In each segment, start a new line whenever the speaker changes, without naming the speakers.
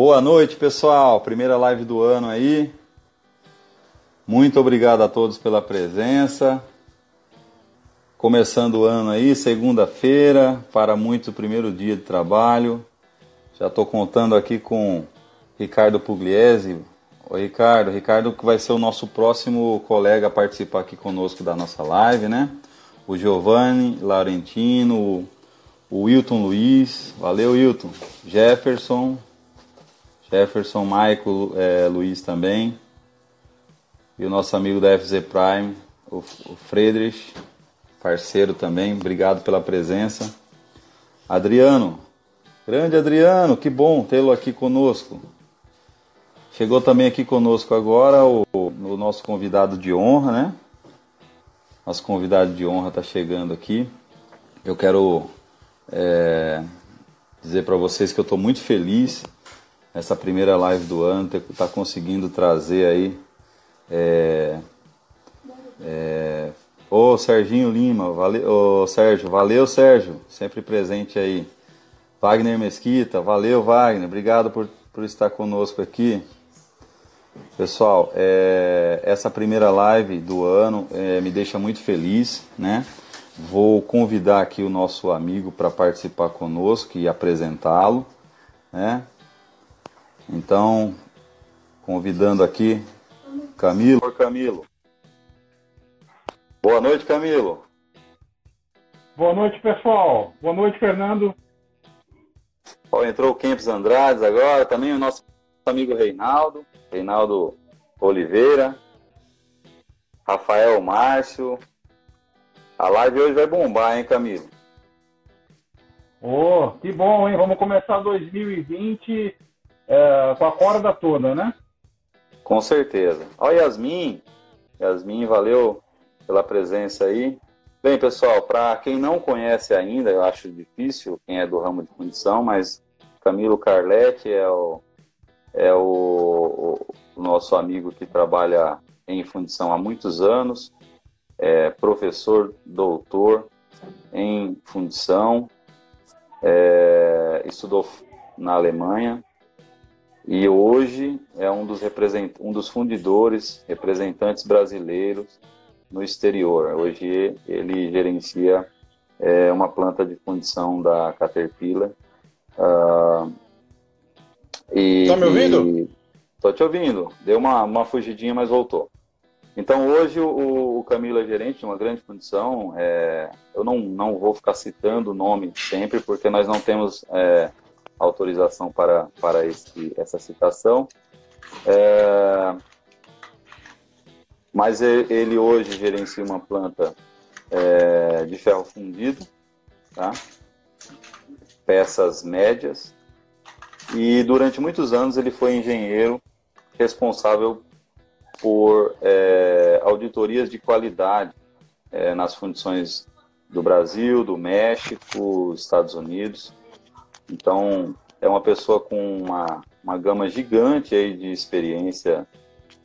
Boa noite, pessoal. Primeira live do ano aí. Muito obrigado a todos pela presença. Começando o ano aí, segunda-feira, para muito primeiro dia de trabalho. Já estou contando aqui com Ricardo Pugliese. Oi, Ricardo. Ricardo que vai ser o nosso próximo colega a participar aqui conosco da nossa live, né? O Giovanni Laurentino, o Wilton Luiz. Valeu, Wilton. Jefferson, Jefferson, Michael é, Luiz também. E o nosso amigo da FZ Prime, o, o Friedrich, parceiro também. Obrigado pela presença. Adriano, grande Adriano, que bom tê-lo aqui conosco. Chegou também aqui conosco agora o, o nosso convidado de honra, né? Nosso convidado de honra está chegando aqui. Eu quero é, dizer para vocês que eu estou muito feliz essa primeira live do ano, está conseguindo trazer aí. É, é, ô Serginho Lima, valeu, ô Sérgio, valeu Sérgio, sempre presente aí. Wagner Mesquita, valeu Wagner, obrigado por, por estar conosco aqui. Pessoal, é, essa primeira live do ano é, me deixa muito feliz, né? Vou convidar aqui o nosso amigo para participar conosco e apresentá-lo, né? Então, convidando aqui Camilo. Oi, Camilo. Boa noite, Camilo.
Boa noite, pessoal. Boa noite, Fernando.
Ó, entrou o Kempis Andrades agora, também o nosso amigo Reinaldo, Reinaldo Oliveira, Rafael Márcio. A live hoje vai bombar, hein, Camilo?
Oh, que bom, hein? Vamos começar 2020 é, com a corda toda, né?
Com certeza. Ó, Yasmin. Yasmin, valeu pela presença aí. Bem, pessoal, para quem não conhece ainda, eu acho difícil, quem é do ramo de condição, mas Camilo Carletti é o, é o, o nosso amigo que trabalha em fundição há muitos anos, é professor, doutor em fundição, é, estudou na Alemanha, e hoje é um dos, represent... um dos fundidores, representantes brasileiros no exterior. Hoje ele gerencia é, uma planta de fundição da Caterpillar. Uh,
e, tá me ouvindo?
Estou te ouvindo. Deu uma, uma fugidinha, mas voltou. Então hoje o, o Camilo é gerente de uma grande fundição. É, eu não, não vou ficar citando o nome sempre, porque nós não temos é, autorização para, para esse, essa citação. É, mas ele hoje gerencia uma planta é, de ferro fundido, tá? peças médias, e durante muitos anos ele foi engenheiro responsável por é, auditorias de qualidade é, nas fundições do Brasil, do México, Estados Unidos. Então, é uma pessoa com uma, uma gama gigante aí de experiência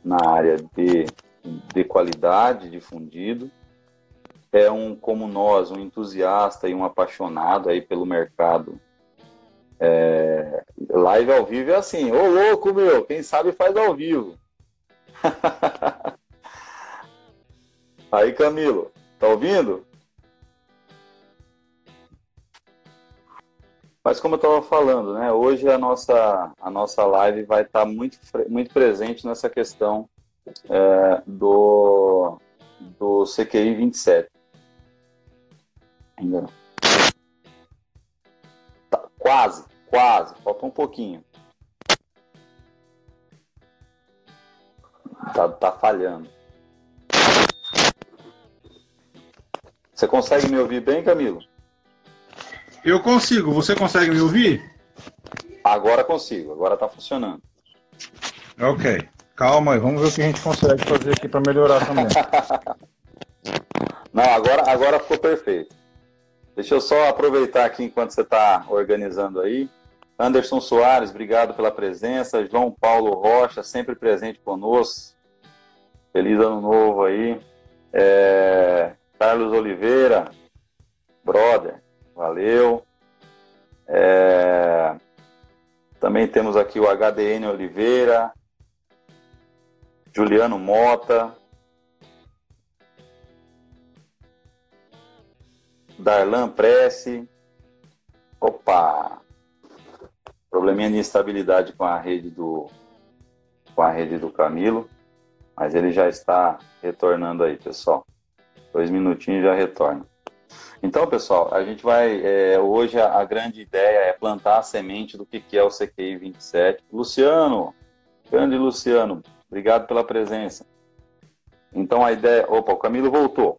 na área de, de qualidade, de fundido. É um, como nós, um entusiasta e um apaixonado aí pelo mercado. É, live ao vivo é assim, ô louco meu, quem sabe faz ao vivo. aí Camilo, tá ouvindo? Mas como eu estava falando, né, hoje a nossa, a nossa live vai estar tá muito, muito presente nessa questão é, do, do CQI 27. Ainda não. Tá, quase, quase, falta um pouquinho. Tá, tá falhando. Você consegue me ouvir bem, Camilo?
Eu consigo. Você consegue me ouvir?
Agora consigo. Agora está funcionando.
Ok. Calma aí. Vamos ver o que a gente consegue fazer aqui para melhorar também.
Não, agora, agora ficou perfeito. Deixa eu só aproveitar aqui enquanto você está organizando aí. Anderson Soares, obrigado pela presença. João Paulo Rocha, sempre presente conosco. Feliz ano novo aí. É... Carlos Oliveira, brother, valeu. É... Também temos aqui o HDN Oliveira, Juliano Mota, Darlan Prece. Opa! Probleminha de instabilidade com a rede do com a rede do Camilo, mas ele já está retornando aí, pessoal. Dois minutinhos já retorna. Então, pessoal, a gente vai. É, hoje a, a, grande ideia é plantar a semente do que, que é o CQI 27. Luciano, grande Luciano, obrigado pela presença. Então a ideia. Opa, o Camilo voltou.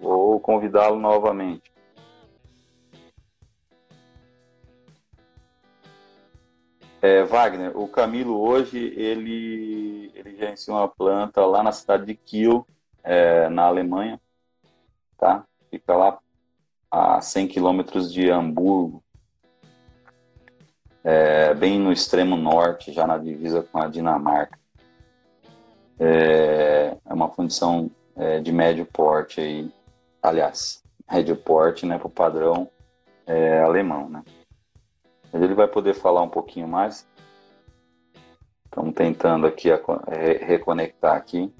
Vou convidá-lo novamente. É, Wagner, o Camilo hoje ele, ele já ensina uma planta lá na cidade de Kiel, é, na Alemanha, tá? Fica lá a 100 quilômetros de Hamburgo, é, bem no extremo norte, já na divisa com a Dinamarca. É, é uma fundição é, de médio porte aí, aliás, médio porte, né, para o padrão é, alemão, né? Mas ele vai poder falar um pouquinho mais. Estamos tentando aqui reconectar aqui.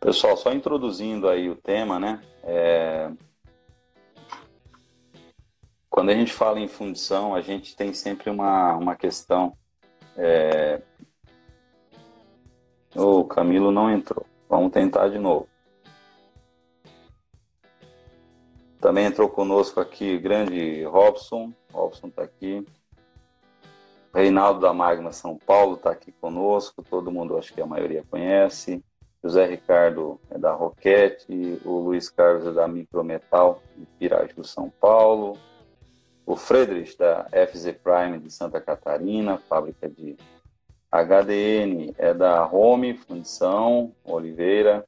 Pessoal, só introduzindo aí o tema, né? É... Quando a gente fala em fundição, a gente tem sempre uma, uma questão. É... O Camilo não entrou. Vamos tentar de novo. Também entrou conosco aqui o grande Robson. Robson está aqui. Reinaldo da Magma São Paulo está aqui conosco. Todo mundo, acho que a maioria conhece. José Ricardo é da Roquete. O Luiz Carlos é da Micrometal de Piraju, São Paulo. O Friedrich da FZ Prime de Santa Catarina, fábrica de HDN é da Home Fundição Oliveira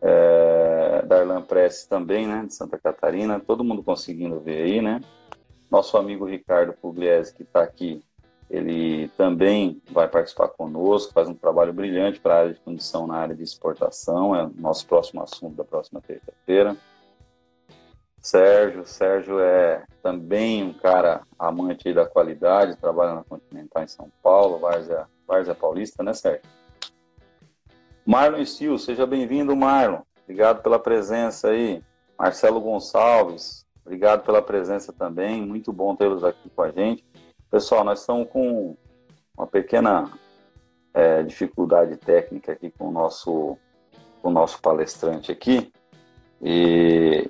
é, Darlan Press também, né, de Santa Catarina, todo mundo conseguindo ver aí, né? Nosso amigo Ricardo Pugliese, que está aqui, ele também vai participar conosco, faz um trabalho brilhante para a área de condição na área de exportação, é o nosso próximo assunto da próxima terça-feira. Sérgio, Sérgio é também um cara amante da qualidade, trabalha na Continental em São Paulo, Várzea, Paulista, né, Sérgio? Marlon Stil, seja bem-vindo, Marlon. Obrigado pela presença aí. Marcelo Gonçalves, obrigado pela presença também. Muito bom tê-los aqui com a gente. Pessoal, nós estamos com uma pequena é, dificuldade técnica aqui com o nosso, com o nosso palestrante aqui. E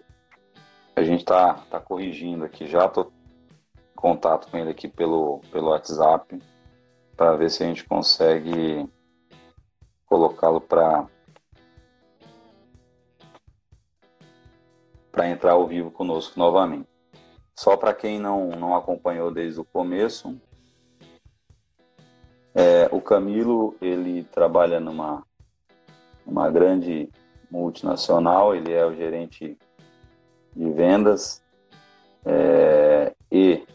a gente está tá corrigindo aqui já. Estou em contato com ele aqui pelo, pelo WhatsApp para ver se a gente consegue colocá-lo para para entrar ao vivo conosco novamente. Só para quem não, não acompanhou desde o começo, é, o Camilo ele trabalha numa uma grande multinacional, ele é o gerente de vendas é, e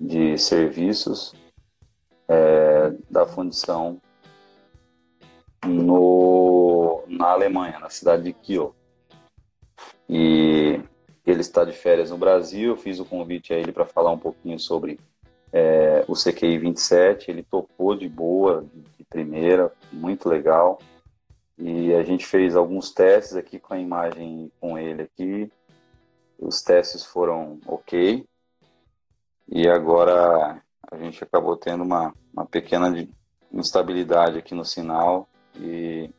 de serviços é, da fundição no, na Alemanha, na cidade de Kiel. E ele está de férias no Brasil. Eu fiz o convite a ele para falar um pouquinho sobre é, o CQI 27. Ele topou de boa, de primeira, muito legal. E a gente fez alguns testes aqui com a imagem com ele aqui. Os testes foram ok. E agora a gente acabou tendo uma, uma pequena instabilidade aqui no sinal e,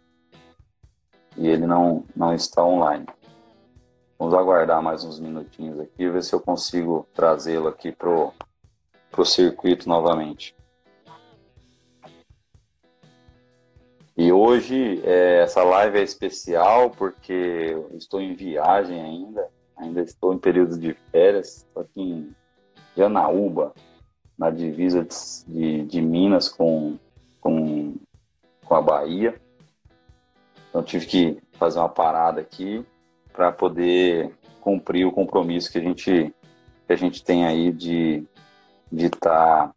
e ele não, não está online. Vamos aguardar mais uns minutinhos aqui ver se eu consigo trazê-lo aqui pro, pro circuito novamente. E hoje é, essa live é especial porque estou em viagem ainda, ainda estou em período de férias, estou aqui em Janaúba, na divisa de, de, de Minas com, com com a Bahia. Então tive que fazer uma parada aqui para poder cumprir o compromisso que a gente que a gente tem aí de de estar tá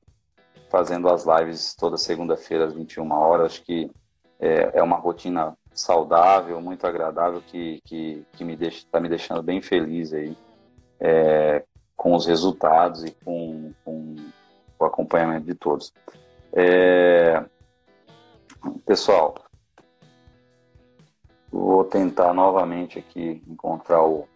fazendo as lives toda segunda-feira às 21 horas. Acho que é, é, uma rotina saudável, muito agradável que que, que me deixa está me deixando bem feliz aí. É, com os resultados e com, com o acompanhamento de todos. É... Pessoal, vou tentar novamente aqui encontrar o.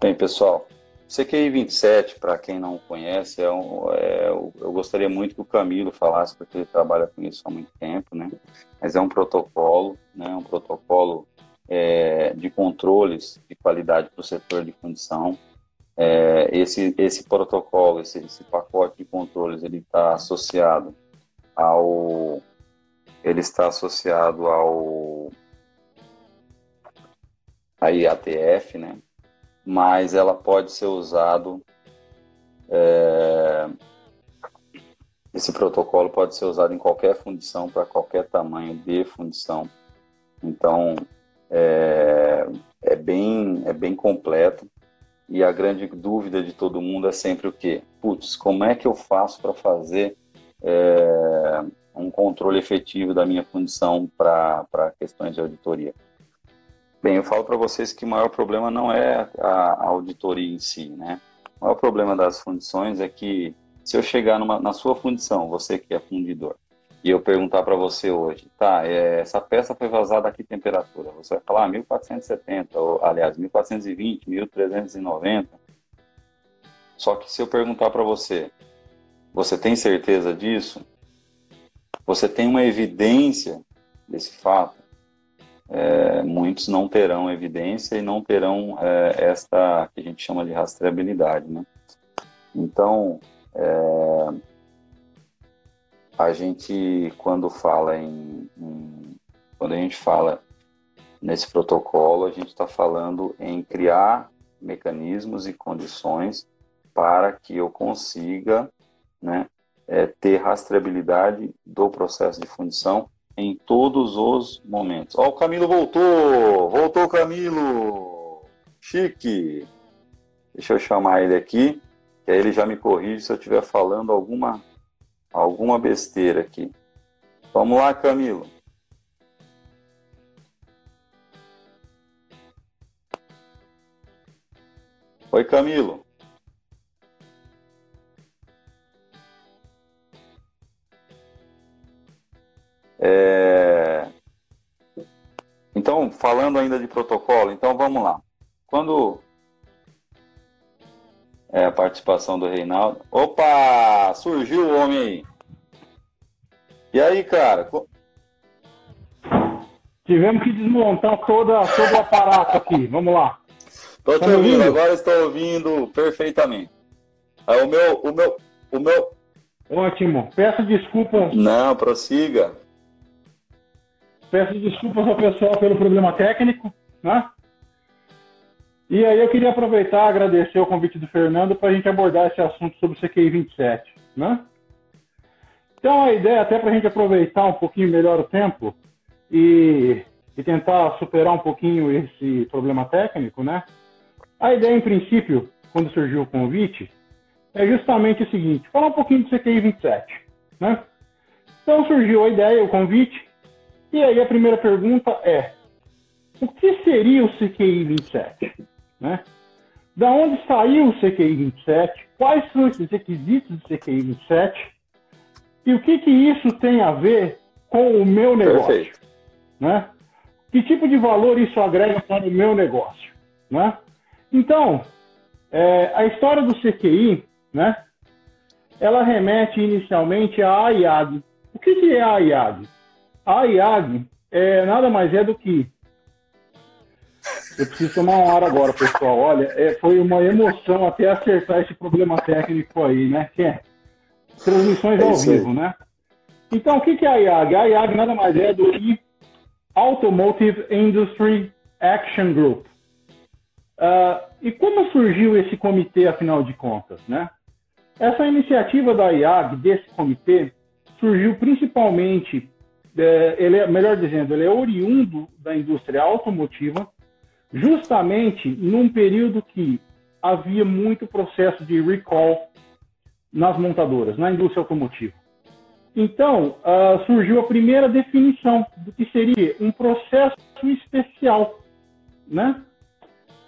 Bem, pessoal, CQI 27, para quem não conhece, é um, é, eu gostaria muito que o Camilo falasse, porque ele trabalha com isso há muito tempo, né? Mas é um protocolo, né? Um protocolo é, de controles de qualidade para o setor de fundição. É, esse, esse protocolo, esse, esse pacote de controles, ele está associado ao ele está associado ao a IATF, né? Mas ela pode ser usado é, esse protocolo pode ser usado em qualquer fundição para qualquer tamanho de fundição. Então é, é bem é bem completo e a grande dúvida de todo mundo é sempre o quê? Putz, como é que eu faço para fazer é, um controle efetivo da minha fundição para questões de auditoria? Bem, eu falo para vocês que o maior problema não é a, auditoria em si, né? O maior problema das fundições é que se eu chegar numa, na sua fundição, você que é fundidor, e eu perguntar para você hoje, tá, é, essa peça foi vazada a que temperatura? Você vai falar ah, 1470, ou aliás, 1420, 1390. Só que se eu perguntar para você, você tem certeza disso? Você tem uma evidência desse fato? É, muitos não terão evidência e não terão é, esta que a gente chama de rastreabilidade, né? Então, é, a gente quando fala em, em, quando a gente fala nesse protocolo a gente está falando em criar mecanismos e condições para que eu consiga né, é, ter rastreabilidade do processo de fundição em todos os momentos. Ó, o Camilo voltou! Voltou, Camilo! Chique! Deixa eu chamar ele aqui, que aí ele já me corrige se eu estiver falando alguma alguma besteira aqui. Vamos lá, Camilo. Oi, Camilo. É... Então, falando ainda de protocolo, então vamos lá. Quando é, a participação do Reinaldo. Opa! Surgiu o homem aí. E aí, cara?
Tivemos que desmontar toda, todo o aparato aqui. Vamos lá.
Estou te ouvindo, agora estou ouvindo perfeitamente. Aí, o meu, o meu, o meu.
Ótimo. Peço desculpas.
Não, prossiga.
Peço desculpas ao pessoal pelo problema técnico, né? E aí eu queria aproveitar e agradecer o convite do Fernando para a gente abordar esse assunto sobre o CQI 27, né? Então a ideia, até para a gente aproveitar um pouquinho melhor o tempo e, e tentar superar um pouquinho esse problema técnico, né? A ideia, em princípio, quando surgiu o convite, é justamente o seguinte, falar um pouquinho do CQI 27, né? Então surgiu a ideia, o convite, e aí a primeira pergunta é, o que seria o CQI 27? Né? Da onde saiu o CQI 27? Quais são esses requisitos do CQI 27? E o que, que isso tem a ver com o meu negócio? Perfeito. Né? Que tipo de valor isso agrega para o meu negócio? Né? Então, é, a história do CQI, né, ela remete inicialmente à AIAG. O que, que é a AIAG? A AIAG é, nada mais é do que eu preciso tomar uma hora agora, pessoal. Olha, é, foi uma emoção até acertar esse problema técnico aí, né? Que é transmissões ao vivo, né? Então, o que é a IAG? A IAG nada mais é do que Automotive Industry Action Group. Uh, e como surgiu esse comitê, afinal de contas, né? Essa iniciativa da IAG, desse comitê, surgiu principalmente, é, ele é, melhor dizendo, ele é oriundo da indústria automotiva, justamente num período que havia muito processo de recall nas montadoras, na indústria automotiva. Então, uh, surgiu a primeira definição do que seria um processo especial, né?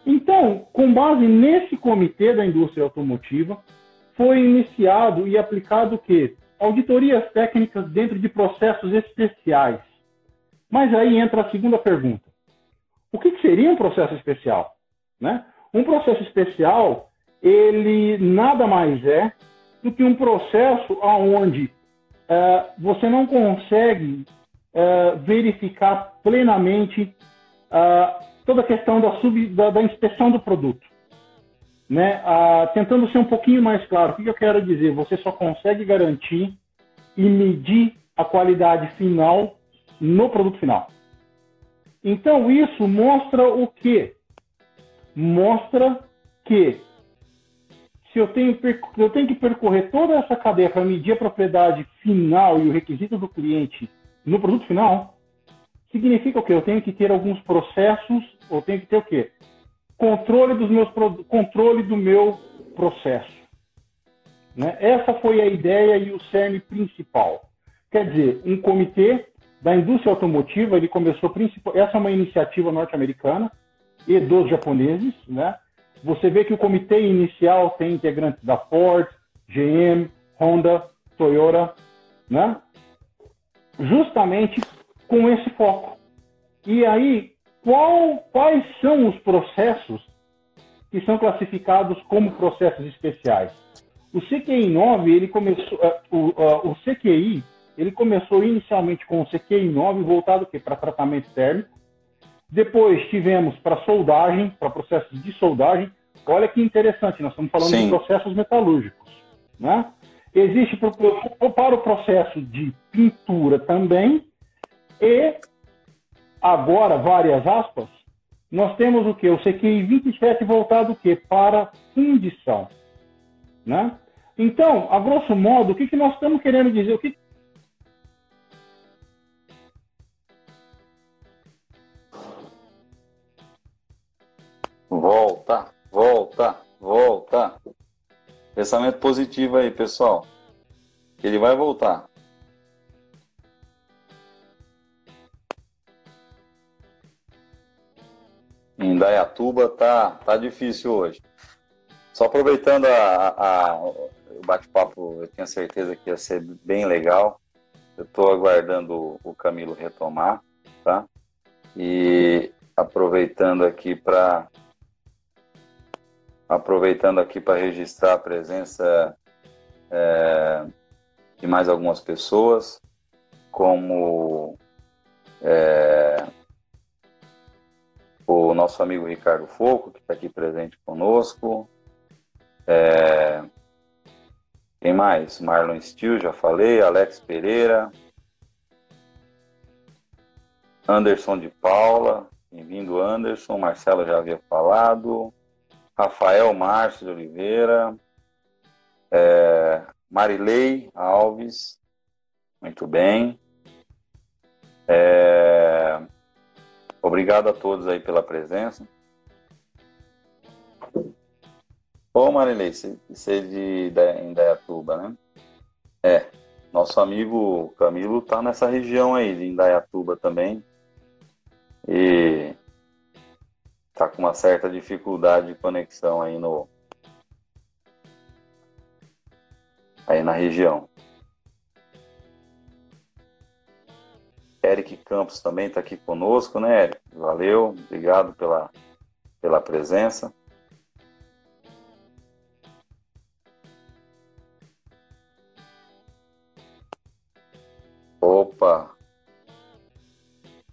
Então, com base nesse comitê da indústria automotiva, foi iniciado e aplicado o quê? Auditorias técnicas dentro de processos especiais. Mas aí entra a segunda pergunta. O que, seria um processo especial? Né? Um processo especial, ele nada mais é do que um processo onde uh, você não consegue uh, verificar plenamente uh, toda a questão da, sub, da, da inspeção do produto. Né? tentando ser um pouquinho mais claro, o que eu quero dizer? Você só consegue garantir e medir a qualidade final no produto final. Então, isso mostra o quê? Mostra que se eu tenho, eu tenho que percorrer toda essa cadeia para medir a propriedade final e o requisito do cliente no produto final, significa o quê? Eu tenho que ter alguns processos, ou tenho que ter o quê? Controle dos meus controle do meu processo. Né? Essa foi a ideia e o cerne principal. Quer dizer, um comitê da indústria automotiva, ele começou essa é uma iniciativa norte-americana e dos japoneses, né? Você vê que o comitê inicial tem integrantes da Ford, GM, Honda, Toyota, né? Justamente com esse foco. E aí, qual, quais são os processos que são classificados como processos especiais? O CQI 9, ele começou, uh, o, uh, o CQI, ele começou inicialmente com o CQI 9 voltado para tratamento térmico. Depois tivemos para soldagem, para processos de soldagem. Olha que interessante, nós estamos falando Sim. de processos metalúrgicos. Né? Existe para o processo de pintura também. E agora, várias aspas, nós temos o que? O CQI 27 voltado o quê? Para fundição. Né? Então, a grosso modo, o que, que nós estamos querendo dizer? O que,
Volta, volta, volta. Pensamento positivo aí, pessoal. Ele vai voltar. Em Dayatuba tá, tá difícil hoje. Só aproveitando a, a, o bate-papo, eu tinha certeza que ia ser bem legal. Eu estou aguardando o Camilo retomar, tá? E aproveitando aqui para aproveitando aqui para registrar a presença é, de mais algumas pessoas, como é, o nosso amigo Ricardo Foco, que está aqui presente conosco. É, quem mais? Marlon Steele, já falei, Alex Pereira, Anderson de Paula, bem-vindo Anderson, Marcelo já havia falado, Rafael Márcio de Oliveira, é, Marilei Alves, muito bem. É, obrigado a todos aí pela presença. Ô Marilei, você é de, Indaiatuba, né? É, nosso amigo Camilo tá nessa região aí de Indaiatuba também. E tá com uma certa dificuldade de conexão aí no aí na região. Eric Campos também está aqui conosco, né, Eric? Valeu, obrigado pela, pela presença. Opa!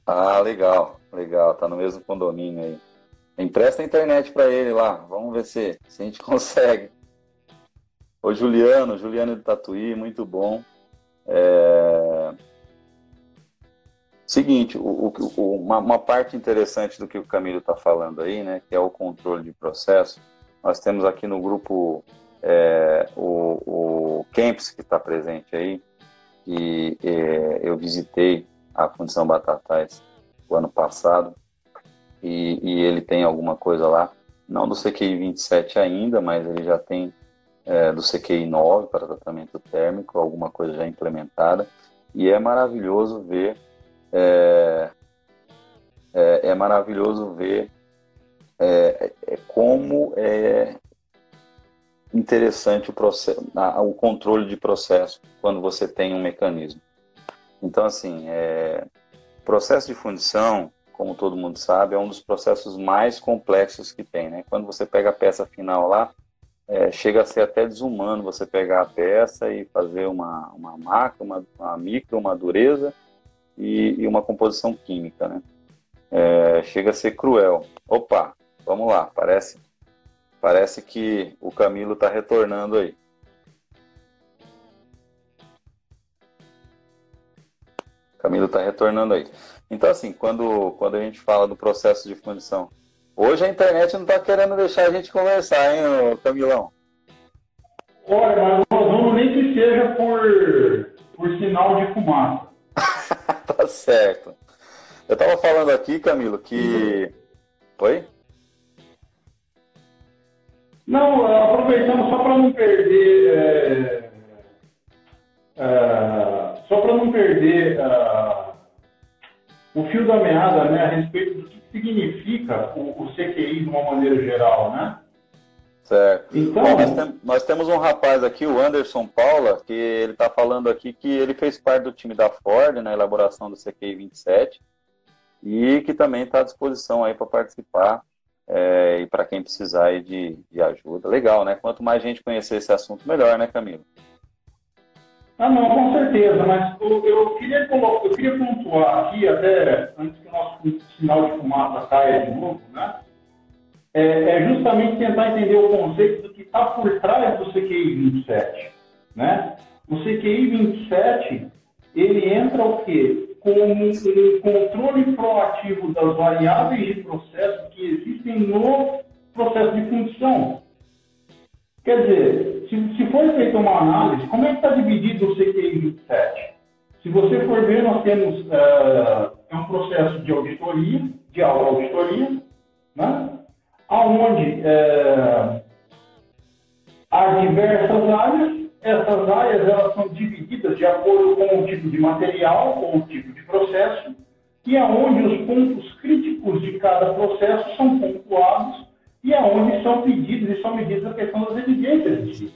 Ah, legal, legal, tá no mesmo condomínio aí. Empresta a internet para ele lá. Vamos ver se, se a gente consegue. O Juliano, Juliano de Tatuí, muito bom. É... Seguinte, o, o, uma, uma, parte interessante do que o Camilo está falando aí, né, que é o controle de processo. Nós temos aqui no grupo é, o, o Camps, que está presente aí, e é, eu visitei a Fundição Batatais o ano passado e, e ele tem alguma coisa lá, não do CQI 27 ainda, mas ele já tem é, do CQI 9 para tratamento térmico, alguma coisa já implementada, e é maravilhoso ver é, é, é maravilhoso ver é, é, como é interessante o, processo, o controle de processo quando você tem um mecanismo. Então, assim, é, processo de fundição, como todo mundo sabe, é um dos processos mais complexos que tem. Né? Quando você pega a peça final lá, é, chega a ser até desumano você pegar a peça e fazer uma, uma macro, uma, uma micro, uma dureza e, e uma composição química. Né? É, chega a ser cruel. Opa, vamos lá, parece, parece que o Camilo está retornando aí. Camilo está retornando aí. Então, assim, quando, quando a gente fala do processo de fundição, hoje a internet não está querendo deixar a gente conversar, hein, Camilão?
Olha, mas nós vamos nem que seja por, por sinal de fumaça.
tá certo. Eu estava falando aqui, Camilo, que. Oi?
Não, aproveitando só para não perder. É, é, só para não perder é, o fio da meada né, a respeito do que significa o, o CQI de uma maneira geral, né?
Certo. Então, Bom, nós, tem, nós, temos um rapaz aqui, o Anderson Paula, que ele está falando aqui que ele fez parte do time da Ford na elaboração do CQI 27 e que também está à disposição aí para participar é, e para quem precisar de, de ajuda. Legal, né? Quanto mais gente conhecer esse assunto, melhor, né, Camilo?
Ah, não, com certeza, mas eu, eu, queria, eu queria pontuar aqui, até antes que o nosso sinal de fumaça caia de novo, né? É, é justamente tentar entender o conceito do que está por trás do CQI 27, né? O CQI 27, ele entra o quê? como um controle proativo das variáveis de processo que existem no processo de função. Quer dizer, se, se for feita uma análise, como é que está dividido o CQI 27? Se você for ver, nós temos uh, é um processo de auditoria, de auditoria, né? onde uh, há diversas áreas essas áreas elas são divididas de acordo com o tipo de material ou o tipo de processo, e aonde os pontos críticos de cada processo são pontuados e aonde é são pedidos e são medidas a questão das evidências si.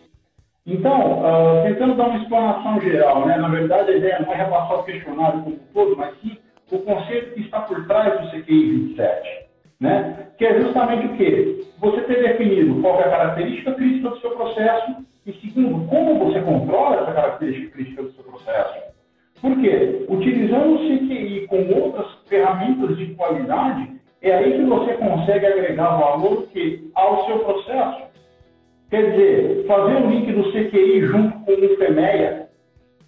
Então, uh, tentando dar uma explanação geral, né? na verdade a ideia não é repassar o questionário como um todo, mas sim o conceito que está por trás do CQI 27, né? que é justamente o quê? Você ter definido qual é a característica crítica do seu processo, e segundo, como você controla essa característica crítica do seu processo? Por quê? Utilizando o CQI com outras ferramentas de qualidade, é aí que você consegue agregar valor que, ao seu processo. Quer dizer, fazer o link do CQI junto com o FEMEA,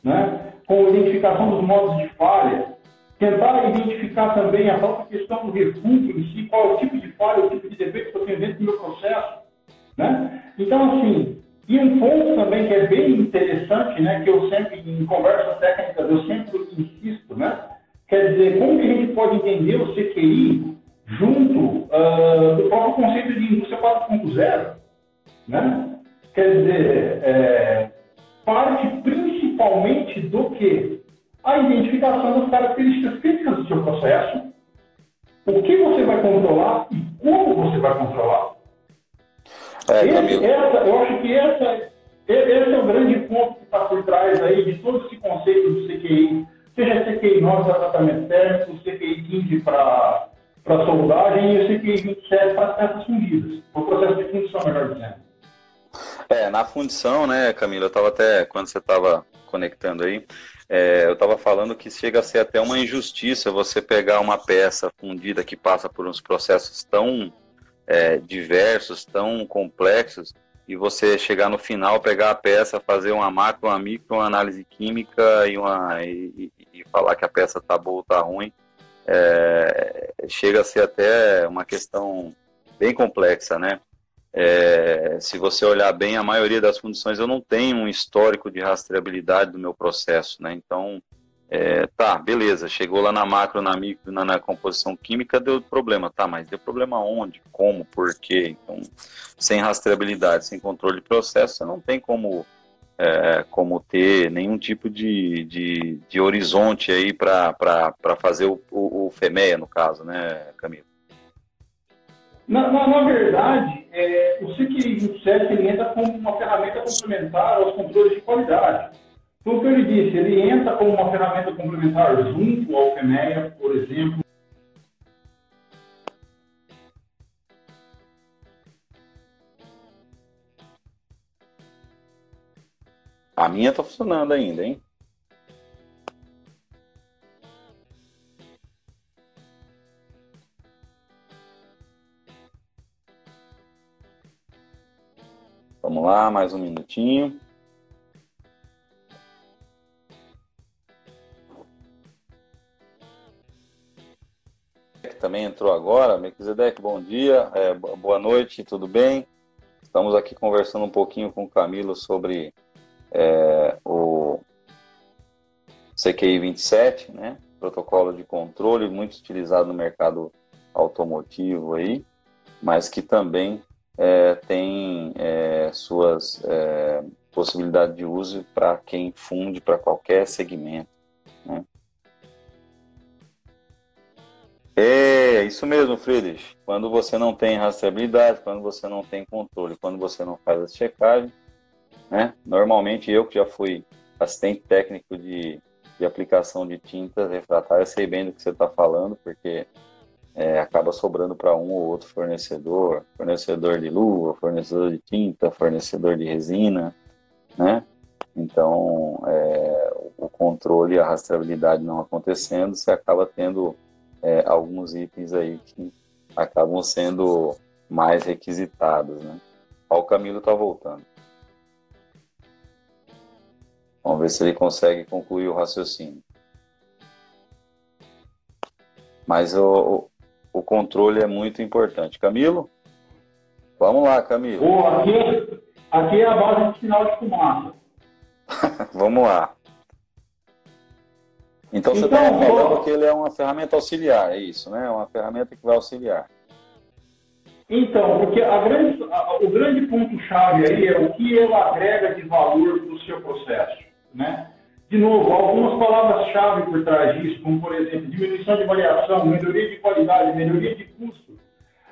né? com a identificação dos modos de falha, tentar identificar também a própria questão do refúgio em si, qual é o tipo de falha, o tipo de defeito que eu tenho dentro do meu processo. Né? Então, assim, e um ponto também que é bem interessante, né, que eu sempre, em conversas técnicas, eu sempre insisto, né, quer dizer, como que a gente pode entender o CQI junto uh, do próprio conceito de indústria 4.0, né? Quer dizer, é, parte principalmente do que? A identificação das características críticas do seu processo, o que você vai controlar e como você vai controlar. É, esse, essa, eu acho que essa, esse é o grande ponto que está por trás aí de todo esse conceito do CQI, seja CQI 9 para tratamento térmico, CQI 15 para para soldagem e o CQI 27 para peças fundidas, o processo de fundição, melhor dizendo.
É, na fundição, né, Camila, eu estava até, quando você estava conectando aí, é, eu estava falando que chega a ser até uma injustiça você pegar uma peça fundida que passa por uns processos tão é, diversos, tão complexos, e você chegar no final, pegar a peça, fazer uma macro, uma micro, uma análise química e, uma, e, e falar que a peça está boa ou está ruim, é, chega a ser até uma questão bem complexa, né? É, se você olhar bem, a maioria das fundições eu não tenho um histórico de rastreabilidade do meu processo, né? Então, é, tá, beleza, chegou lá na macro, na micro, na, na, composição química, deu problema. Tá, mas deu problema onde? Como? Por quê? Então, sem rastreabilidade, sem controle de processo, você não tem como, é, como ter nenhum tipo de, de, de horizonte aí para fazer o, o, o FEMEA, no caso, né, Camilo?
Na, na, na verdade, é, o 27 ele entra como uma ferramenta complementar aos controles de qualidade. Então, o que disse, ele entra como uma ferramenta complementar junto ao FEMEA, por exemplo.
A minha está funcionando ainda, hein? Vamos lá, mais um minutinho. também entrou agora. Melquisedeque, bom dia, é, boa noite, tudo bem? Estamos aqui conversando um pouquinho com o Camilo sobre é, o CQI 27, né? Protocolo de controle muito utilizado no mercado automotivo aí, mas que também é, tem é, suas é, possibilidades de uso para quem funde para qualquer segmento. Né? É, isso mesmo, Friedrich. Quando você não tem rastreabilidade, quando você não tem controle, quando você não faz a checagem, né? Normalmente eu que já fui assistente técnico de, de aplicação de tintas refratárias, sei bem do que você está falando, porque é, acaba sobrando para um ou outro fornecedor, fornecedor de luva, fornecedor de tinta, fornecedor de resina, né? Então, é, o controle e a rastreabilidade não acontecendo, você acaba tendo é, alguns itens aí que acabam sendo mais requisitados, né? Ó, o Camilo está voltando. Vamos ver se ele consegue concluir o raciocínio. Mas o, o controle é muito importante. Camilo? Vamos lá, Camilo.
Oh, aqui, aqui é a base de sinal de fumaça.
Vamos lá. Então, você está então, falando que ele é uma ferramenta auxiliar, é isso, né? Uma ferramenta que vai auxiliar.
Então, porque grande, a, o grande ponto-chave aí é o que ele agrega de valor para o seu processo, né? De novo, algumas palavras-chave por trás disso, como, por exemplo, diminuição de variação, melhoria de qualidade, melhoria de custo.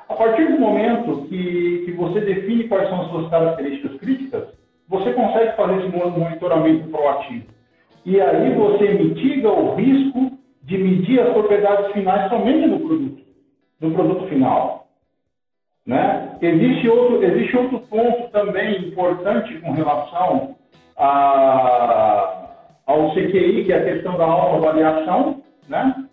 A partir do momento que, que você define quais são as suas características críticas, você consegue fazer esse monitoramento proativo. E aí você mitiga o risco de medir as propriedades finais somente no produto, no produto final. Né? Existe, outro, existe outro ponto também importante com relação a, ao CQI, que é a questão da autoavaliação. Né?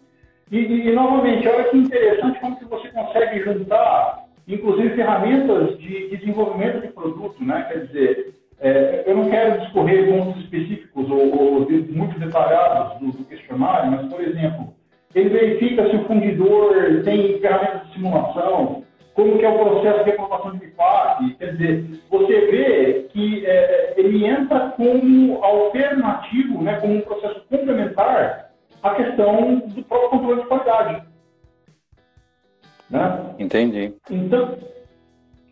E, e, e, novamente, olha que interessante como que você consegue juntar, inclusive, ferramentas de desenvolvimento de produto. Né? Quer dizer, é, eu não quero discorrer pontos específicos ou, ou muito detalhados do, do, questionário, mas, por exemplo, ele verifica se o fundidor tem ferramentas de simulação, como que é o processo de aprovação de BIPAC, quer dizer, você vê que é, ele entra como alternativo, né, como um processo complementar à questão do próprio controle de qualidade.
Né? Entendi.
Então,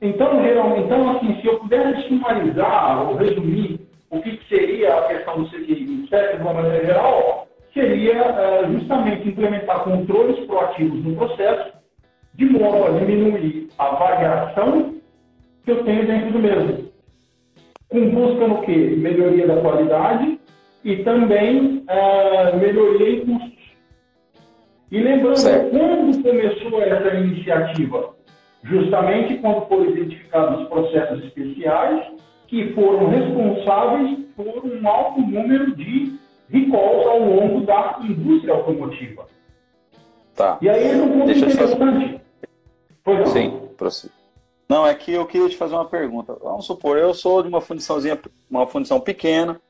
então, geral, então, assim, se eu pudesse sumarizar ou resumir o que, seria a questão do CQI 27 de uma maneira geral, seria uh, justamente implementar controles proativos no processo, de modo a diminuir a variação que eu tenho dentro do mesmo. Com busca no quê? Melhoria da qualidade e também uh, melhoria em custos. E lembrando, certo. quando começou essa iniciativa? justamente quando foram identificados os processos especiais que foram responsáveis por um alto número de recalls ao longo da indústria automotiva.
Tá.
E aí um ponto Deixa interessante.
Pois. Sim, prossiga. Não, é que eu queria te fazer uma pergunta. Vamos supor, eu sou de uma fundiçãozinha, uma fundição pequena,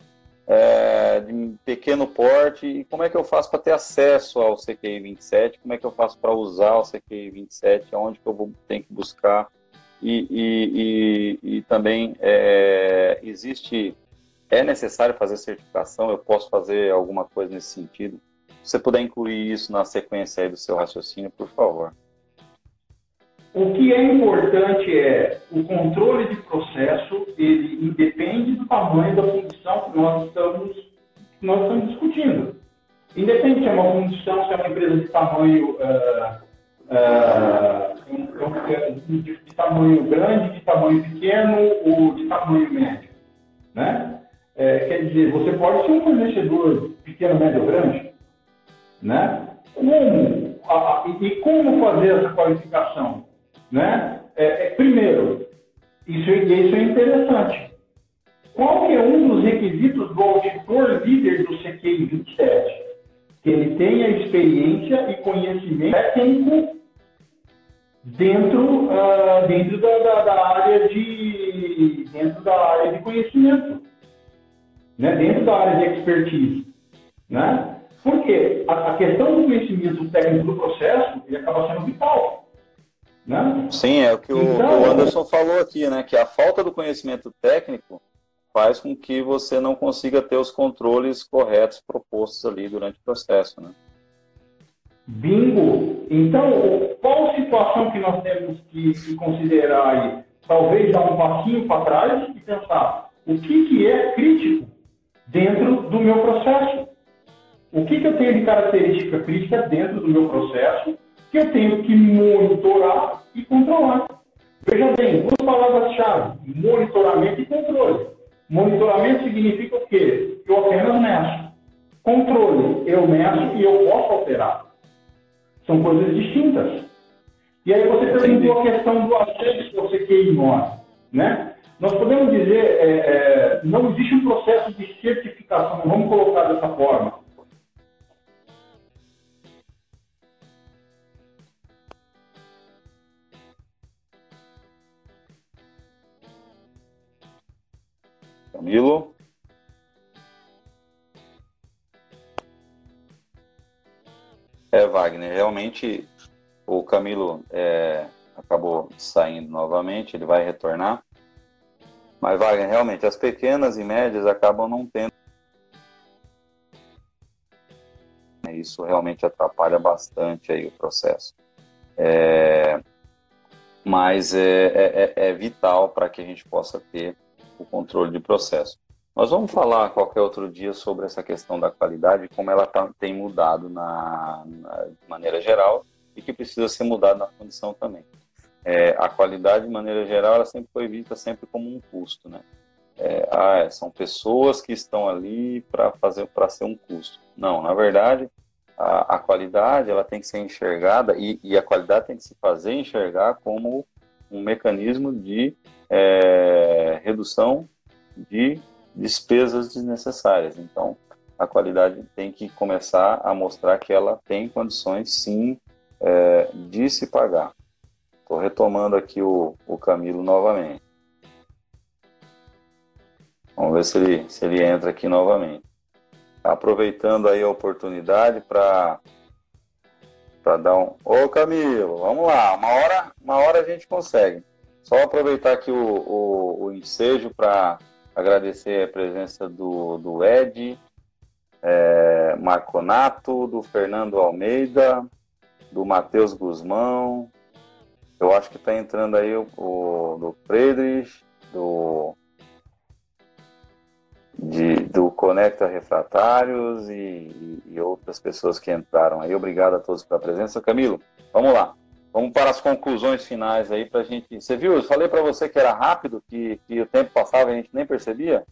é, de pequeno porte, e como é que eu faço para ter acesso ao CQI 27? Como é que eu faço para usar o CQI 27? Aonde que eu vou, tenho que buscar? E, e, e, e também é, existe é necessário fazer certificação? Eu posso fazer alguma coisa nesse sentido? Se você puder incluir isso na sequência aí do seu raciocínio, por favor.
O que é importante é o controle de processo, ele independe do tamanho da função que nós estamos, nós estamos discutindo. Independe se é uma função, se é uma empresa de tamanho, uh, uh, de, de, tamanho grande, de tamanho pequeno ou de tamanho médio. Né? É, quer dizer, você pode ser um fornecedor pequeno, médio ou grande. Né? Como, a, e como fazer essa qualificação? Né? É, é, primeiro, isso, isso é interessante. Qual que é um dos requisitos do auditor líder do CQI 27? Que ele tenha experiência e conhecimento técnico dentro, uh, dentro da, da, da, área de dentro da área de conhecimento, né? dentro da área de expertise. Né? Porque a, a questão do conhecimento técnico do processo ele acaba sendo vital. Né?
Sim, é o que o, então, o, Anderson falou aqui, né? Que a falta do conhecimento técnico faz com que você não consiga ter os controles corretos propostos ali durante o processo, né?
Bingo! Então, qual situação que nós temos que, considerar aí? Talvez dar um passinho para trás e pensar o que, que é crítico dentro do meu processo. O que, que eu tenho de característica crítica dentro do meu processo que eu tenho que monitorar e controlar. Veja bem, duas palavras-chave: monitoramento e controle. Monitoramento significa o quê? Eu apenas meço. Controle, eu meço e eu posso alterar. São coisas distintas. E aí você perguntou a questão do acesso que você queimou, né? Nós podemos dizer, é, é, não existe um processo de certificação, vamos colocar dessa forma.
Camilo? É, Wagner, realmente o Camilo é, acabou saindo novamente, ele vai retornar. Mas, Wagner, realmente, as pequenas e médias acabam não tendo. Isso realmente atrapalha bastante aí o processo. É, mas é, é, é, é vital para que a gente possa ter o controle de processo. Nós vamos falar qualquer outro dia sobre essa questão da qualidade, como ela tá, tem mudado na, na, de maneira geral e que precisa ser mudado na condição também. É, a qualidade, de maneira geral, ela sempre foi vista sempre como um custo, né? É, ah, é, são pessoas que estão ali para fazer para ser um custo. Não, na verdade, a, a, qualidade ela tem que ser enxergada e, e, a qualidade tem que se fazer enxergar como um mecanismo de é, redução de despesas desnecessárias. Então, a qualidade tem que começar a mostrar que ela tem condições, sim, é, de se pagar. Estou retomando aqui o, o Camilo novamente. Vamos ver se ele, se ele entra aqui novamente. Aproveitando aí a oportunidade para para. Ô Camilo, vamos lá, uma hora, uma hora a gente consegue. Só aproveitar aqui o, o, o ensejo para agradecer a presença do, do Ed, é, Marconato, do Fernando Almeida, do Matheus Guzmão. Eu acho que está entrando aí o, o do Friedrich, do de, do Conecta Refratários e, e, outras pessoas que entraram aí. Obrigado a todos pela presença. Camilo, vamos lá. Vamos para as conclusões finais aí para a gente. Você viu? Eu falei para você que era rápido, que, que o tempo passava e a gente nem percebia.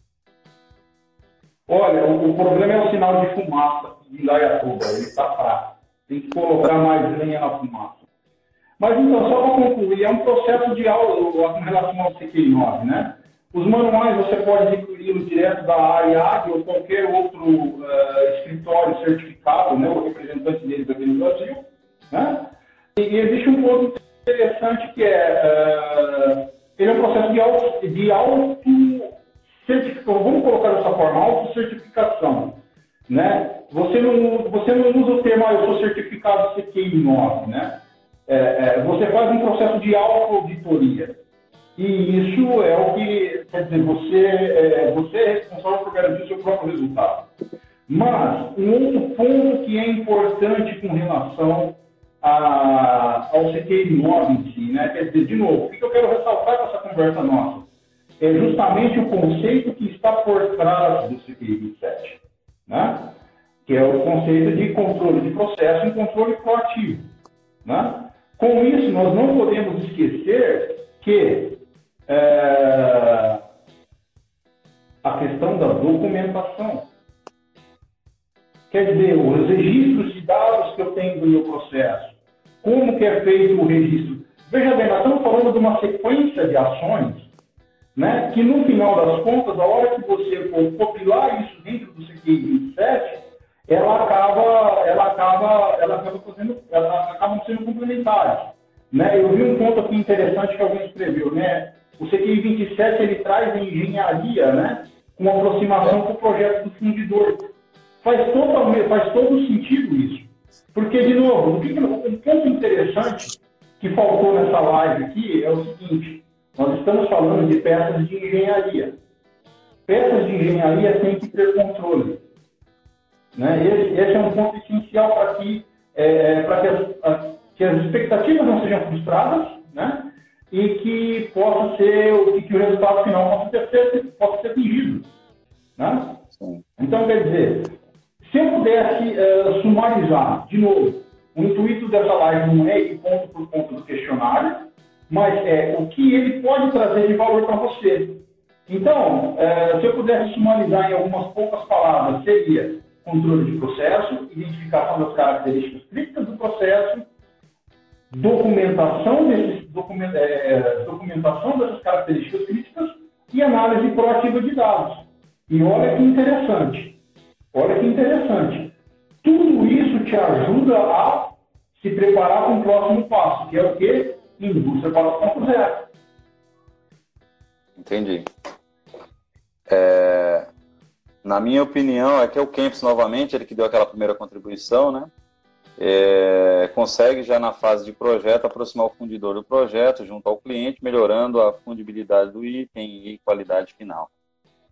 Olha, o, o problema é o sinal de fumaça de Indaiatuba. Ele está fraco. Tem que colocar mais lenha na fumaça. Mas então, só para concluir, é um processo de aula com relação ao CQ9, né? Os manuais você pode direto da AIAG ou qualquer outro uh, escritório certificado, né, o representante deles aqui no Brasil. Né? E, e existe um ponto interessante que é, uh, ele é um processo de auto, de auto certificação, vamos colocar dessa forma, auto-certificação. Né? Você, não, você não usa o termo, ah, eu sou certificado CQI 9, né? É, é, você faz um processo de auto-auditoria. E isso é o que, quer dizer, você é, você é responsável por garantir o seu próprio resultado. Mas, um outro ponto que é importante com relação a, ao CTI 9 em si, né? Quer dizer, de novo, o que eu quero ressaltar com essa conversa nossa? É justamente o conceito que está por trás do CTI 27, né? Que é o conceito de controle de processo e controle proativo, né? Com isso, nós não podemos esquecer que é, a questão da documentação. Quer dizer, os registros de dados que eu tenho do meu processo, como que é feito o registro. Veja bem, nós estamos falando de uma sequência de ações, né, que no final das contas, a hora que você for compilar isso dentro do CQI 27, ela acaba, ela acaba, ela acaba fazendo, ela acabam sendo complementares. Né? Eu vi um ponto aqui interessante que alguém escreveu, né? O CQI 27 ele traz a engenharia, né? Com aproximação com o projeto do fundidor. Faz, totalmente, faz todo sentido isso. Porque, de novo, um ponto interessante que faltou nessa live aqui é o seguinte: nós estamos falando de peças de engenharia. Peças de engenharia têm que ter controle. Né? Esse, esse é um ponto essencial para que, é, é que, as, que as expectativas não sejam frustradas, né? E que possa ser, e que o resultado final possa ser, possa ser atingido. Né? Então, quer dizer, se eu pudesse uh, sumarizar, de novo, o intuito dessa live não é ir ponto por ponto do questionário, mas é o que ele pode trazer de valor para você. Então, uh, se eu pudesse sumarizar em algumas poucas palavras, seria controle de processo, identificação das características críticas do processo, documentação, desses, document, é, documentação dessas características críticas e análise proativa de dados. E olha que interessante, olha que interessante. Tudo isso te ajuda a se preparar para o próximo passo, que é o quê? Indústria 4.0.
Entendi. É, na minha opinião, é que é o Kempis, novamente, ele que deu aquela primeira contribuição, né? É, consegue já na fase de projeto aproximar o fundidor do projeto junto ao cliente, melhorando a fundibilidade do item e qualidade final.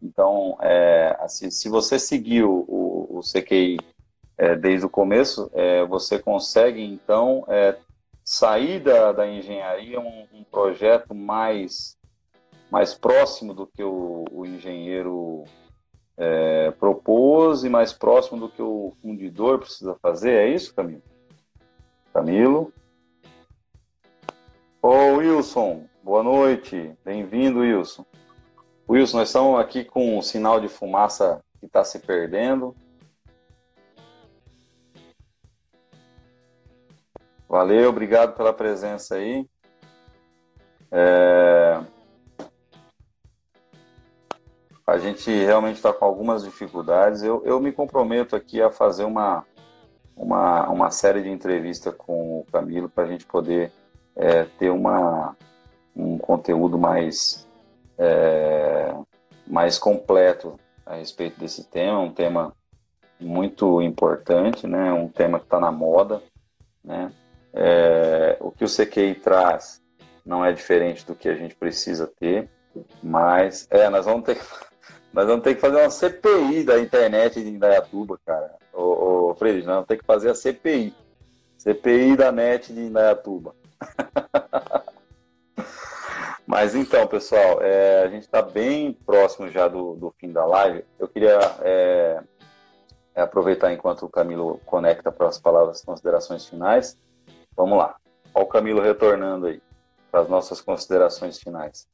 Então, é, assim, se você seguiu o, o CQI é, desde o começo, é, você consegue então é, sair da, da engenharia um, um, projeto mais, mais próximo do que o, o engenheiro é, propôs e mais próximo do que o fundidor precisa fazer. É isso, Camilo? Camilo? Ô, Wilson, boa noite. Bem-vindo, Wilson. Wilson, nós estamos aqui com um sinal de fumaça que está se perdendo. Valeu, obrigado pela presença aí. É... a gente realmente está com algumas dificuldades. Eu, eu me comprometo aqui a fazer uma, uma, uma série de entrevistas com o Camilo para a gente poder é, ter uma, um conteúdo mais, é, mais completo a respeito desse tema, um tema muito importante, né? um tema que está na moda. Né? É, o que o CQI traz não é diferente do que a gente precisa ter, mas é, nós vamos ter que nós vamos ter que fazer uma CPI da internet de Indaiatuba, cara. Ô, ô Fred, nós vamos ter que fazer a CPI. CPI da net de Indaiatuba. Mas então, pessoal, é, a gente está bem próximo já do, do, fim da live. Eu queria é, é aproveitar enquanto o Camilo conecta para as palavras considerações finais. Vamos lá. Olha o Camilo retornando aí para as nossas considerações finais.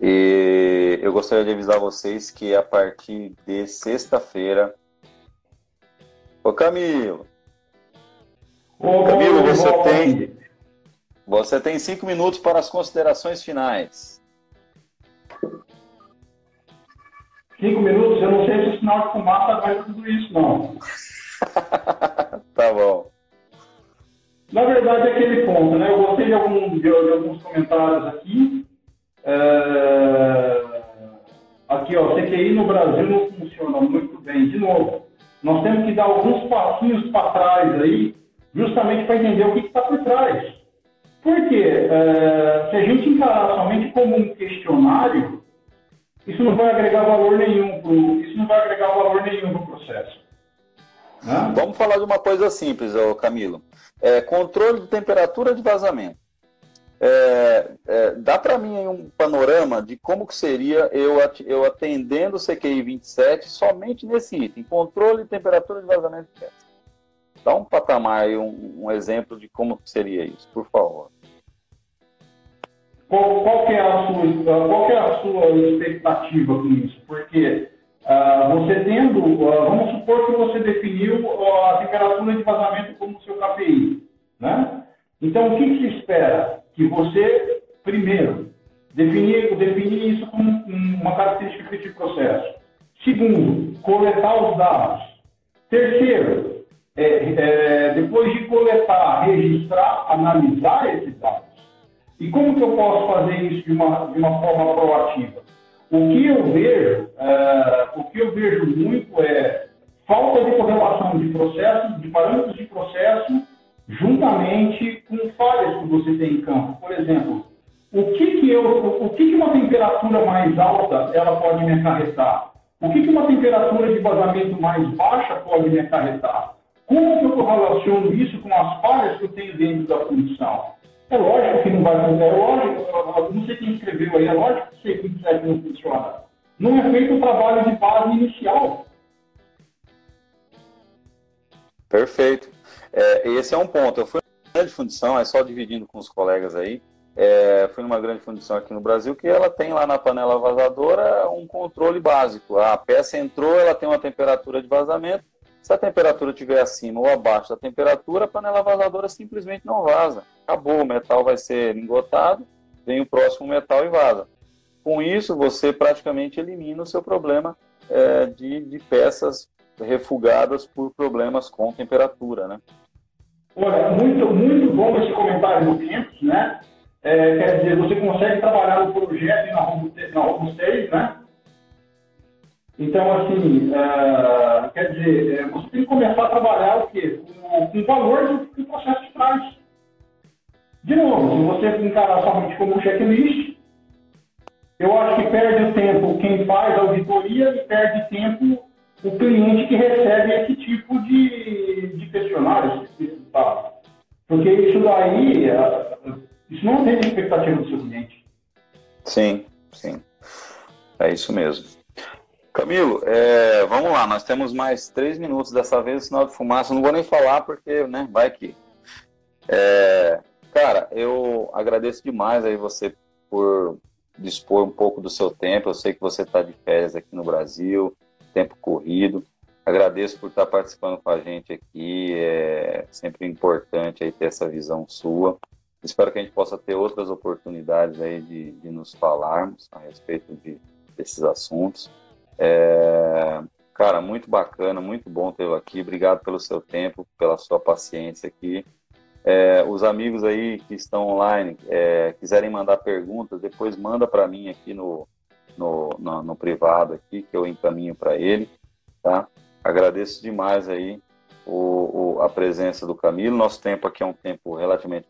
E eu gostaria de avisar vocês que a partir de sexta-feira. Ô Camilo! Ô, Camilo, você tem. Você tem cinco minutos para as considerações finais.
Cinco minutos? Eu não sei se o sinal de fumaça vai tudo isso, não.
tá bom.
Na verdade, é aquele ponto, né? Eu gostei de, algum, de, de alguns comentários aqui. É... Aqui, ó, CQI no Brasil não funciona muito bem. De novo, nós temos que dar alguns passinhos para trás aí, justamente para entender o que está por trás. Porque uh, se a gente encarar somente como um questionário, isso não vai agregar valor nenhum pro, isso não vai agregar valor nenhum para o processo.
Né? Vamos falar de uma coisa simples, Camilo. É, controle de temperatura de vazamento. É, é, dá para mim um panorama de como que seria eu, eu atendendo o CQI 27 somente nesse item, controle de temperatura de vazamento de peça. Dá um patamar e um, um, exemplo de como seria isso, por favor.
Qual, qual, é, a sua, qual é a sua expectativa com isso? Porque uh, você tendo, uh, vamos supor que você definiu a temperatura de vazamento como seu KPI, né? Então, o que se espera? Que você, primeiro, definir, definir isso como uma característica de processo. Segundo, coletar os dados. Terceiro, é, é, depois de coletar, registrar, analisar esses dados. E como que eu posso fazer isso de uma, de uma forma proativa? O que eu vejo, é, o que eu vejo muito é falta de correlação de processos, de parâmetros de processo, juntamente com falhas que você tem em campo. Por exemplo, o que que eu, o que que uma temperatura mais alta ela pode me acarretar? O que que uma temperatura de vazamento mais baixa pode me acarretar? Como que eu relaciono isso com as falhas que eu tenho dentro da função? É lógico que não vai funcionar, é lógico, não sei quem escreveu aí, é lógico que o C27 não funciona. Não é feito o trabalho de base inicial.
Perfeito. É, esse é um ponto. Eu fui numa grande fundição, é só dividindo com os colegas aí. É, fui numa grande fundição aqui no Brasil que ela tem lá na panela vazadora um controle básico. A peça entrou, ela tem uma temperatura de vazamento, se a temperatura estiver acima ou abaixo da temperatura, a panela vazadora simplesmente não vaza. Acabou, o metal vai ser engotado, vem o próximo metal e vaza. Com isso, você praticamente elimina o seu problema é, de, de peças refugadas por problemas com temperatura, né?
Olha, muito, muito bom esse comentário do Campos, né? É, quer dizer, você consegue trabalhar no projeto e na robustez, né? Então, assim, uh, quer dizer, é, você tem que começar a trabalhar o quê? Com, com o valor que o processo traz. De novo, se você encarar somente como um checklist, eu acho que perde o tempo quem faz a auditoria e perde tempo o cliente que recebe esse tipo de, de questionário, esse tipo Porque isso daí, é, isso não tem expectativa do seu cliente.
Sim, sim. É isso mesmo. Camilo, é, vamos lá, nós temos mais três minutos dessa vez, sinal de fumaça. Não vou nem falar porque, né, vai aqui. É, cara, eu agradeço demais aí você por dispor um pouco do seu tempo. Eu sei que você está de férias aqui no Brasil, tempo corrido. Agradeço por estar participando com a gente aqui. É sempre importante aí ter essa visão sua. Espero que a gente possa ter outras oportunidades aí de, de nos falarmos a respeito de, desses assuntos. É, cara, muito bacana, muito bom tê-lo aqui. Obrigado pelo seu tempo, pela sua paciência aqui. É, os amigos aí que estão online é, quiserem mandar perguntas, depois manda para mim aqui no, no, no, no, privado aqui que eu encaminho para ele, tá? Agradeço demais aí o, o, a presença do Camilo. Nosso tempo aqui é um tempo relativamente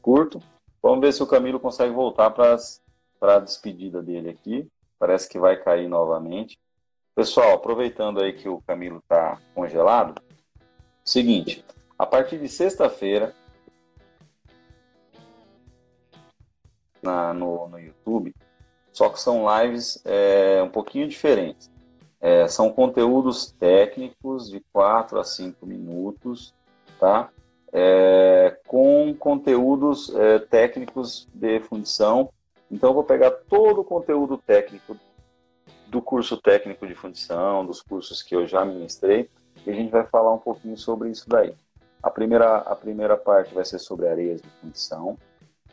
curto. Vamos ver se o Camilo consegue voltar para a despedida dele aqui. Parece que vai cair novamente. Pessoal, aproveitando aí que o Camilo está congelado, seguinte, a partir de sexta-feira, no, no YouTube, só que são lives é, um pouquinho diferentes. É, são conteúdos técnicos de 4 a 5 minutos, tá? É, com conteúdos é, técnicos de fundição então, eu vou pegar todo o conteúdo técnico do curso técnico de fundição, dos cursos que eu já ministrei, e a gente vai falar um pouquinho sobre isso daí. A primeira, a primeira parte vai ser sobre areias de fundição,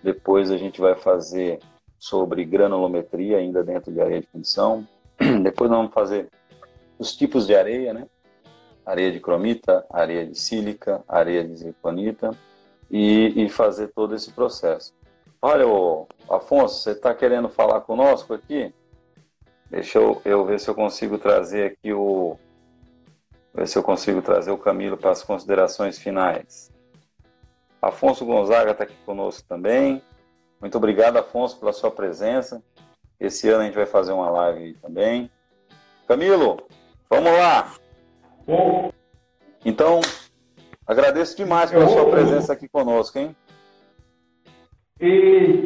depois a gente vai fazer sobre granulometria, ainda dentro de areia de fundição, depois nós vamos fazer os tipos de areia, né? Areia de cromita, areia de sílica, areia de zirconita, e, e fazer todo esse processo. Olha, ô, Afonso, você está querendo falar conosco aqui? Deixa eu, eu ver se eu consigo trazer aqui o. Ver se eu consigo trazer o Camilo para as considerações finais. Afonso Gonzaga está aqui conosco também. Muito obrigado, Afonso, pela sua presença. Esse ano a gente vai fazer uma live também. Camilo, vamos lá. Bom. Então, agradeço demais pela sua presença aqui conosco, hein?
E,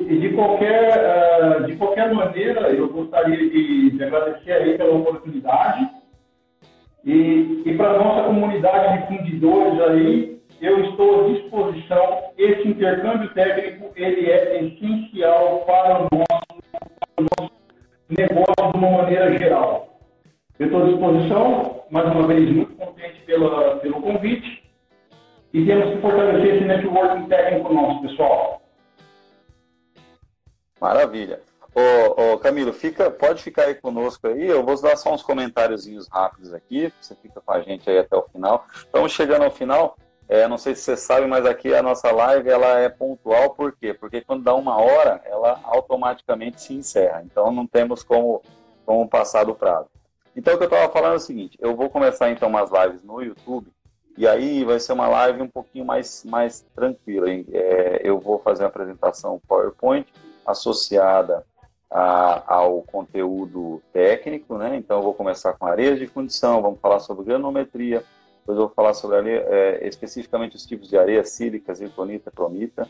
e de, qualquer, uh, de qualquer maneira, eu gostaria de, de agradecer aí pela oportunidade. E, e para a nossa comunidade de fundidores aí, eu estou à disposição. Esse intercâmbio técnico ele é essencial para o nosso, nosso negócio de uma maneira geral. Eu estou à disposição, mais uma vez, muito contente pela, pelo convite. E temos que fortalecer esse networking técnico nosso, pessoal.
Maravilha. Ô, ô, Camilo, fica, pode ficar aí conosco aí. Eu vou dar só uns comentáriozinhos rápidos aqui. Você fica com a gente aí até o final. Estamos chegando ao final. É, não sei se você sabe, mas aqui a nossa live ela é pontual. Por quê? Porque quando dá uma hora, ela automaticamente se encerra. Então não temos como, como passar do prazo. Então o que eu estava falando é o seguinte: eu vou começar então umas lives no YouTube. E aí vai ser uma live um pouquinho mais, mais tranquila. É, eu vou fazer uma apresentação PowerPoint associada a, ao conteúdo técnico, né? Então eu vou começar com areias de condição, vamos falar sobre granometria, depois eu vou falar sobre é, especificamente os tipos de areia, sílica, zirconita, cromita.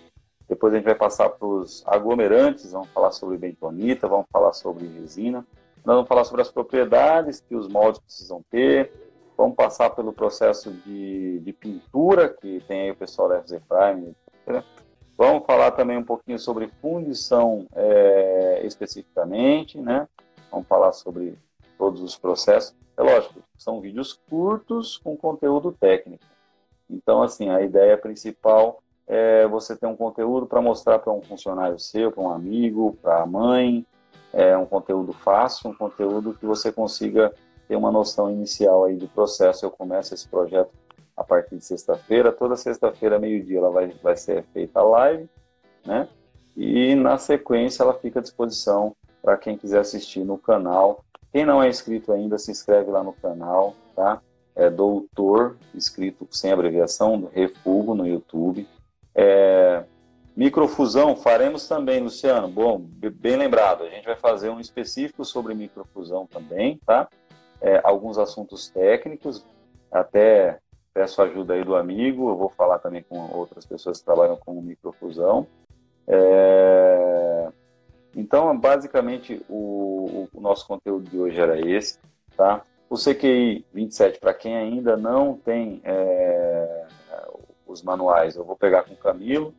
Depois a gente vai passar para os aglomerantes, vamos falar sobre bentonita, vamos falar sobre resina. Nós vamos falar sobre as propriedades que os moldes precisam ter. Vamos passar pelo processo de, de pintura, que tem aí o pessoal da FZ Prime, etc. Vamos falar também um pouquinho sobre fundição é, especificamente, né? Vamos falar sobre todos os processos. É lógico, são vídeos curtos com conteúdo técnico. Então, assim, a ideia principal é você ter um conteúdo para mostrar para um funcionário seu, para um amigo, para a mãe, é um conteúdo fácil, um conteúdo que você consiga ter uma noção inicial aí do processo. Eu começo esse projeto a partir de sexta-feira. Toda sexta-feira, meio-dia, ela vai, vai ser feita a live, né? E na sequência ela fica à disposição para quem quiser assistir no canal. Quem não é inscrito ainda, se inscreve lá no canal, tá? É Doutor, escrito sem abreviação, Refugo no YouTube. É, microfusão faremos também, Luciano. Bom, bem lembrado. A gente vai fazer um específico sobre microfusão também, tá? É, alguns assuntos técnicos, até peço ajuda aí do amigo, eu vou falar também com outras pessoas que trabalham com microfusão. É... Então, basicamente, o, o, nosso conteúdo de hoje era esse, tá? O CQI 27, para quem ainda não tem é, os manuais, eu vou pegar com o Camilo,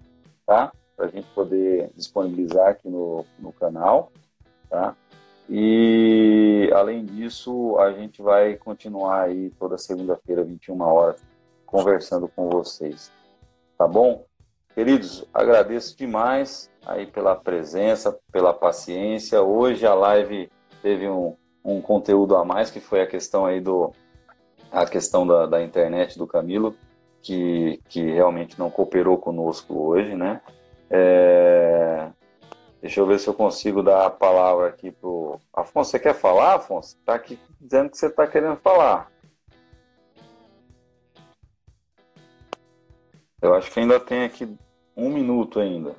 tá? Para a gente poder disponibilizar aqui no, no canal, tá? E além disso, a gente vai continuar aí toda segunda-feira, 21 horas, conversando com vocês. Tá bom? Queridos, agradeço demais aí pela presença, pela paciência. Hoje a live teve um, um conteúdo a mais, que foi a questão aí do a questão da, da internet do Camilo, que, que realmente não cooperou conosco hoje, né? É, Deixa eu ver se eu consigo dar a palavra aqui pro. Afonso, você quer falar, Afonso? Tá aqui dizendo que você está querendo falar. Eu acho que ainda tem aqui um minuto ainda.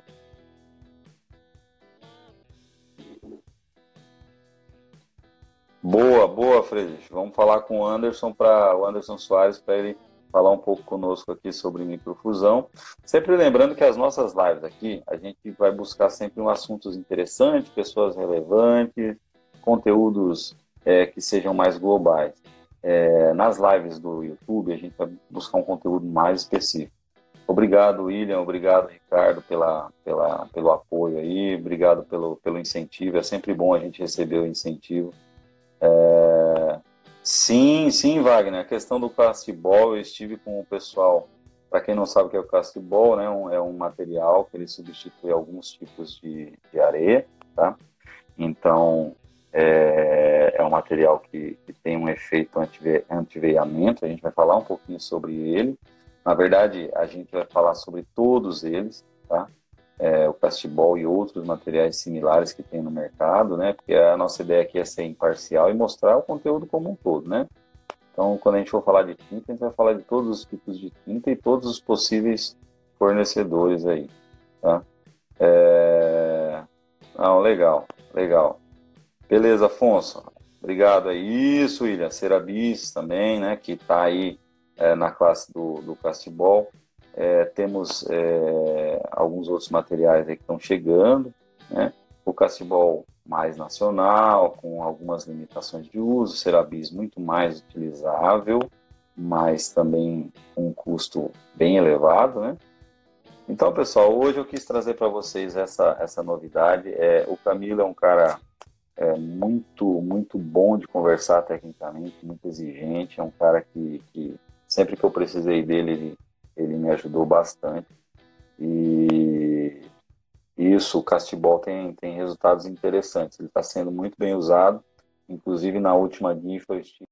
Boa, boa, Friedrich. Vamos falar com o Anderson para o Anderson Soares para ele falar um pouco conosco aqui sobre microfusão. Sempre lembrando que as nossas lives aqui, a gente vai buscar sempre um assuntos interessantes, pessoas relevantes, conteúdos é, que sejam mais globais. É, nas lives do YouTube, a gente vai buscar um conteúdo mais específico. Obrigado, William, obrigado, Ricardo, pela, pela, pelo apoio aí, obrigado pelo, pelo incentivo. É sempre bom a gente receber o incentivo. É, Sim, sim, Wagner. A questão do castibol, eu estive com o pessoal. Para quem não sabe o que é o castibol, né, um, é um material que ele substitui alguns tipos de, de areia, tá? Então, é, é um material que, que tem um efeito antive, antiveiamento. A gente vai falar um pouquinho sobre ele. Na verdade, a gente vai falar sobre todos eles, tá? é, o castibol e outros materiais similares que tem no mercado, né? Porque a nossa ideia aqui é ser imparcial e mostrar o conteúdo como um todo, né? Então, quando a gente for falar de tinta, a gente vai falar de todos os tipos de tinta e todos os possíveis fornecedores aí, tá? É... Legal, legal. Beleza, Afonso. Obrigado aí. Isso, William. Cerabis também, né? Que está aí é, na classe do, do castibol. É, temos é, alguns outros materiais que estão chegando, né? O castibol mais nacional, com algumas limitações de uso, Cerabis muito mais utilizável, mas também um custo bem elevado, né? Então, pessoal, hoje eu quis trazer para vocês essa, essa novidade. É, o Camilo é um cara é, muito, muito bom de conversar tecnicamente, muito exigente. É um cara que, que sempre que eu precisei dele, ele, ele me ajudou bastante. E isso, o Castibol tem, tem resultados interessantes. Ele está sendo muito bem usado. Inclusive, na última estive